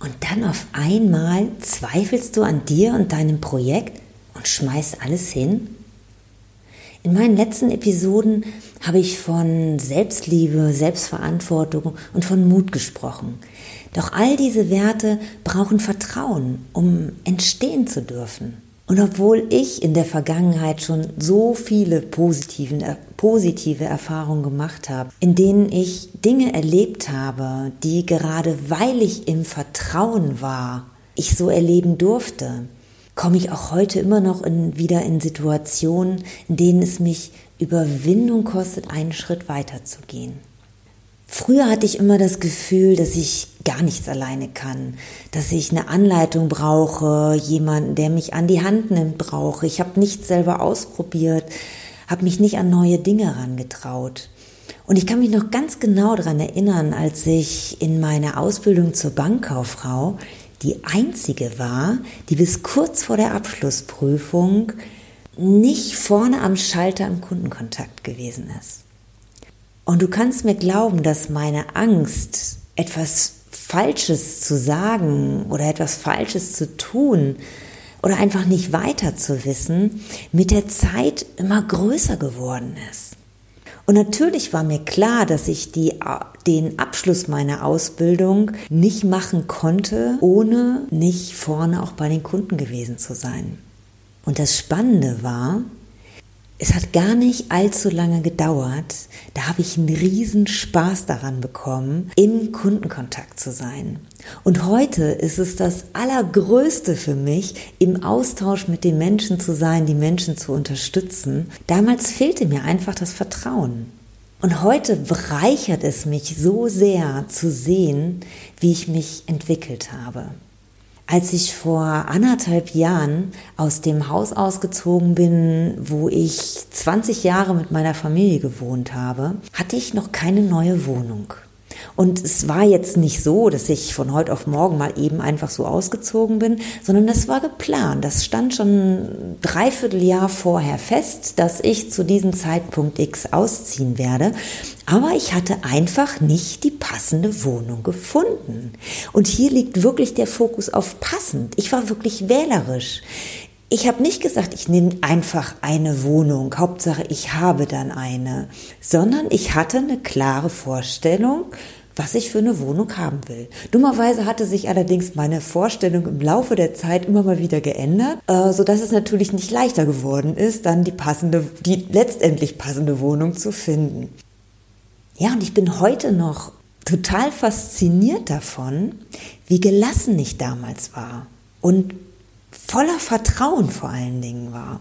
und dann auf einmal zweifelst du an dir und deinem Projekt und schmeißt alles hin? In meinen letzten Episoden habe ich von Selbstliebe, Selbstverantwortung und von Mut gesprochen. Doch all diese Werte brauchen Vertrauen, um entstehen zu dürfen. Und obwohl ich in der Vergangenheit schon so viele positiven, äh, positive Erfahrungen gemacht habe, in denen ich Dinge erlebt habe, die gerade weil ich im Vertrauen war, ich so erleben durfte, komme ich auch heute immer noch in, wieder in Situationen, in denen es mich Überwindung kostet, einen Schritt weiter zu gehen. Früher hatte ich immer das Gefühl, dass ich gar nichts alleine kann, dass ich eine Anleitung brauche, jemanden, der mich an die Hand nimmt, brauche. Ich habe nichts selber ausprobiert, habe mich nicht an neue Dinge herangetraut. Und ich kann mich noch ganz genau daran erinnern, als ich in meiner Ausbildung zur Bankkauffrau die einzige war, die bis kurz vor der Abschlussprüfung nicht vorne am Schalter im Kundenkontakt gewesen ist. Und du kannst mir glauben, dass meine Angst, etwas Falsches zu sagen oder etwas Falsches zu tun oder einfach nicht weiter zu wissen, mit der Zeit immer größer geworden ist. Und natürlich war mir klar, dass ich die, den Abschluss meiner Ausbildung nicht machen konnte, ohne nicht vorne auch bei den Kunden gewesen zu sein. Und das Spannende war, es hat gar nicht allzu lange gedauert. Da habe ich einen riesen Spaß daran bekommen, im Kundenkontakt zu sein. Und heute ist es das Allergrößte für mich, im Austausch mit den Menschen zu sein, die Menschen zu unterstützen. Damals fehlte mir einfach das Vertrauen. Und heute bereichert es mich so sehr zu sehen, wie ich mich entwickelt habe. Als ich vor anderthalb Jahren aus dem Haus ausgezogen bin, wo ich 20 Jahre mit meiner Familie gewohnt habe, hatte ich noch keine neue Wohnung. Und es war jetzt nicht so, dass ich von heute auf morgen mal eben einfach so ausgezogen bin, sondern das war geplant. Das stand schon dreiviertel Jahr vorher fest, dass ich zu diesem Zeitpunkt X ausziehen werde. Aber ich hatte einfach nicht die passende Wohnung gefunden. Und hier liegt wirklich der Fokus auf passend. Ich war wirklich wählerisch. Ich habe nicht gesagt, ich nehme einfach eine Wohnung, Hauptsache ich habe dann eine, sondern ich hatte eine klare Vorstellung, was ich für eine Wohnung haben will. Dummerweise hatte sich allerdings meine Vorstellung im Laufe der Zeit immer mal wieder geändert, äh, so dass es natürlich nicht leichter geworden ist, dann die passende, die letztendlich passende Wohnung zu finden. Ja, und ich bin heute noch total fasziniert davon, wie gelassen ich damals war und voller Vertrauen vor allen Dingen war.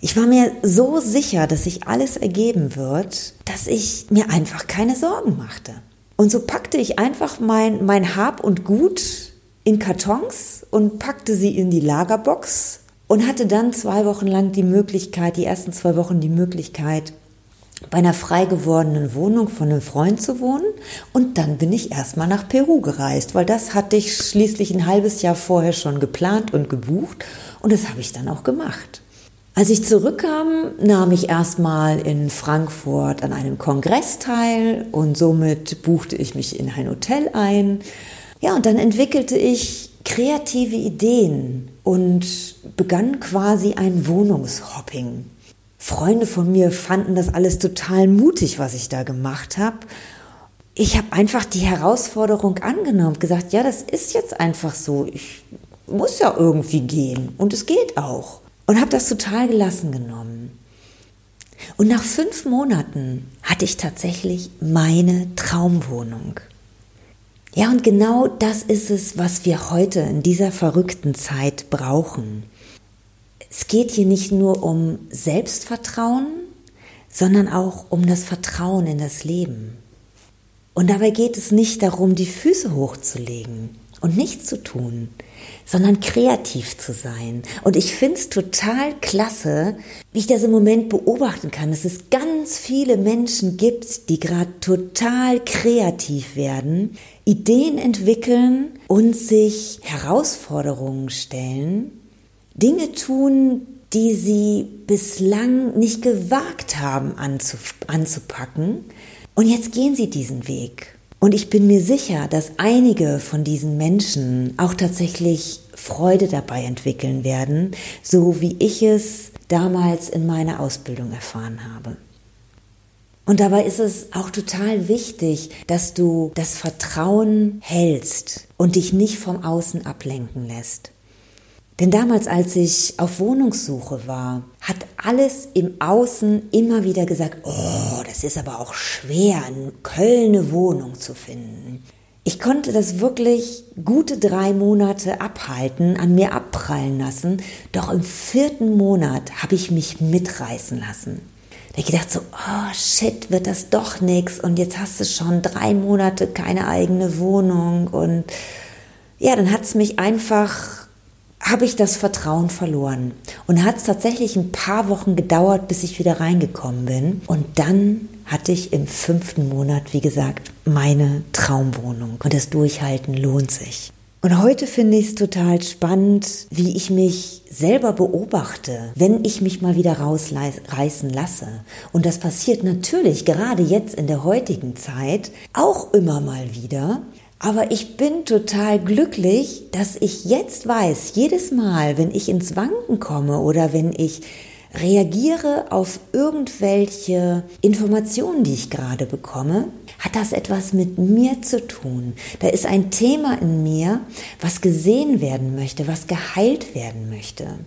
Ich war mir so sicher, dass sich alles ergeben wird, dass ich mir einfach keine Sorgen machte. Und so packte ich einfach mein, mein Hab und Gut in Kartons und packte sie in die Lagerbox und hatte dann zwei Wochen lang die Möglichkeit, die ersten zwei Wochen die Möglichkeit, bei einer frei gewordenen Wohnung von einem Freund zu wohnen. Und dann bin ich erstmal nach Peru gereist, weil das hatte ich schließlich ein halbes Jahr vorher schon geplant und gebucht. Und das habe ich dann auch gemacht. Als ich zurückkam, nahm ich erstmal in Frankfurt an einem Kongress teil und somit buchte ich mich in ein Hotel ein. Ja, und dann entwickelte ich kreative Ideen und begann quasi ein Wohnungshopping. Freunde von mir fanden das alles total mutig, was ich da gemacht habe. Ich habe einfach die Herausforderung angenommen gesagt, ja, das ist jetzt einfach so. Ich muss ja irgendwie gehen und es geht auch. Und habe das total gelassen genommen. Und nach fünf Monaten hatte ich tatsächlich meine Traumwohnung. Ja, und genau das ist es, was wir heute in dieser verrückten Zeit brauchen. Es geht hier nicht nur um Selbstvertrauen, sondern auch um das Vertrauen in das Leben. Und dabei geht es nicht darum, die Füße hochzulegen und nichts zu tun, sondern kreativ zu sein. Und ich finde es total klasse, wie ich das im Moment beobachten kann, dass es ganz viele Menschen gibt, die gerade total kreativ werden, Ideen entwickeln und sich Herausforderungen stellen, Dinge tun, die sie bislang nicht gewagt haben anzupacken. Und jetzt gehen sie diesen Weg. Und ich bin mir sicher, dass einige von diesen Menschen auch tatsächlich Freude dabei entwickeln werden, so wie ich es damals in meiner Ausbildung erfahren habe. Und dabei ist es auch total wichtig, dass du das Vertrauen hältst und dich nicht vom Außen ablenken lässt. Denn damals, als ich auf Wohnungssuche war, hat alles im Außen immer wieder gesagt, oh, das ist aber auch schwer, in Köln eine Wohnung zu finden. Ich konnte das wirklich gute drei Monate abhalten, an mir abprallen lassen, doch im vierten Monat habe ich mich mitreißen lassen. Da ich gedacht so, oh shit, wird das doch nix und jetzt hast du schon drei Monate keine eigene Wohnung und ja, dann hat es mich einfach habe ich das Vertrauen verloren. Und hat es tatsächlich ein paar Wochen gedauert, bis ich wieder reingekommen bin. Und dann hatte ich im fünften Monat, wie gesagt, meine Traumwohnung. Und das Durchhalten lohnt sich. Und heute finde ich es total spannend, wie ich mich selber beobachte, wenn ich mich mal wieder rausreißen lasse. Und das passiert natürlich gerade jetzt in der heutigen Zeit auch immer mal wieder. Aber ich bin total glücklich, dass ich jetzt weiß, jedes Mal, wenn ich ins Wanken komme oder wenn ich reagiere auf irgendwelche Informationen, die ich gerade bekomme, hat das etwas mit mir zu tun. Da ist ein Thema in mir, was gesehen werden möchte, was geheilt werden möchte.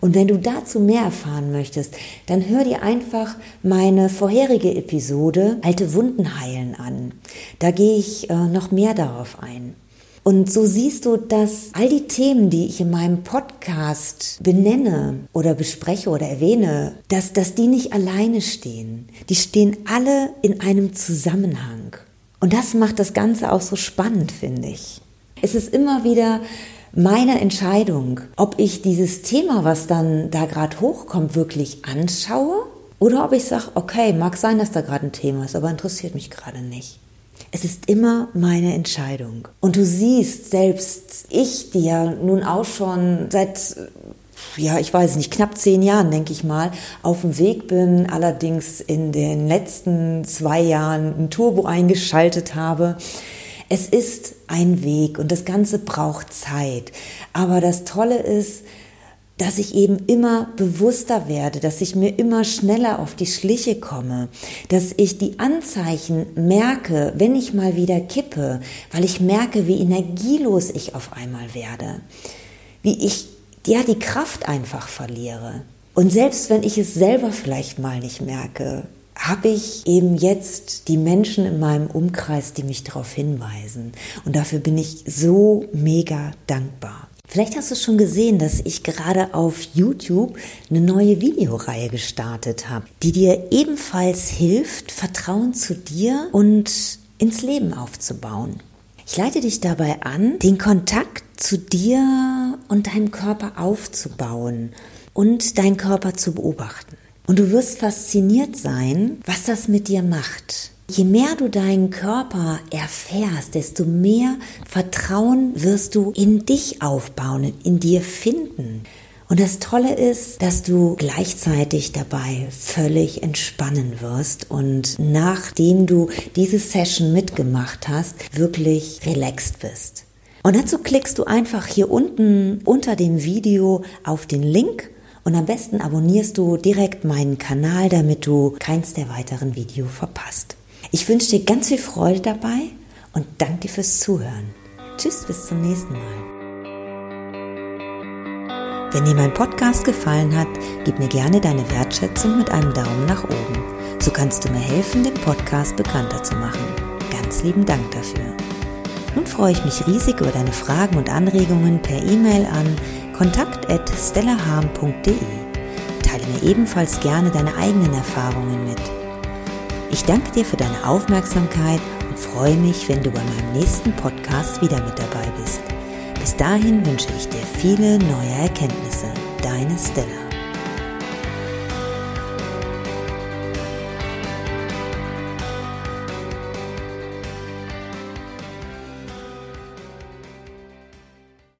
Und wenn du dazu mehr erfahren möchtest, dann hör dir einfach meine vorherige Episode Alte Wunden heilen an. Da gehe ich äh, noch mehr darauf ein. Und so siehst du, dass all die Themen, die ich in meinem Podcast benenne oder bespreche oder erwähne, dass, dass die nicht alleine stehen. Die stehen alle in einem Zusammenhang. Und das macht das Ganze auch so spannend, finde ich. Es ist immer wieder meine Entscheidung, ob ich dieses Thema, was dann da gerade hochkommt, wirklich anschaue oder ob ich sage, okay, mag sein, dass da gerade ein Thema ist, aber interessiert mich gerade nicht. Es ist immer meine Entscheidung. Und du siehst, selbst ich, die ja nun auch schon seit ja, ich weiß nicht, knapp zehn Jahren, denke ich mal, auf dem Weg bin, allerdings in den letzten zwei Jahren ein Turbo eingeschaltet habe, es ist ein Weg und das Ganze braucht Zeit. Aber das Tolle ist, dass ich eben immer bewusster werde, dass ich mir immer schneller auf die Schliche komme, dass ich die Anzeichen merke, wenn ich mal wieder kippe, weil ich merke, wie energielos ich auf einmal werde, wie ich ja die Kraft einfach verliere. Und selbst wenn ich es selber vielleicht mal nicht merke, habe ich eben jetzt die Menschen in meinem Umkreis, die mich darauf hinweisen. Und dafür bin ich so mega dankbar. Vielleicht hast du schon gesehen, dass ich gerade auf YouTube eine neue Videoreihe gestartet habe, die dir ebenfalls hilft, Vertrauen zu dir und ins Leben aufzubauen. Ich leite dich dabei an, den Kontakt zu dir und deinem Körper aufzubauen und deinen Körper zu beobachten. Und du wirst fasziniert sein, was das mit dir macht. Je mehr du deinen Körper erfährst, desto mehr Vertrauen wirst du in dich aufbauen, in dir finden. Und das Tolle ist, dass du gleichzeitig dabei völlig entspannen wirst und nachdem du diese Session mitgemacht hast, wirklich relaxed bist. Und dazu klickst du einfach hier unten unter dem Video auf den Link und am besten abonnierst du direkt meinen Kanal, damit du keins der weiteren Videos verpasst. Ich wünsche dir ganz viel Freude dabei und danke dir fürs Zuhören. Tschüss, bis zum nächsten Mal. Wenn dir mein Podcast gefallen hat, gib mir gerne deine Wertschätzung mit einem Daumen nach oben. So kannst du mir helfen, den Podcast bekannter zu machen. Ganz lieben Dank dafür. Nun freue ich mich riesig über deine Fragen und Anregungen per E-Mail an kontakt.stellaham.de. Teile mir ebenfalls gerne deine eigenen Erfahrungen mit. Ich danke dir für deine Aufmerksamkeit und freue mich, wenn du bei meinem nächsten Podcast wieder mit dabei bist. Bis dahin wünsche ich dir viele neue Erkenntnisse. Deine Stella.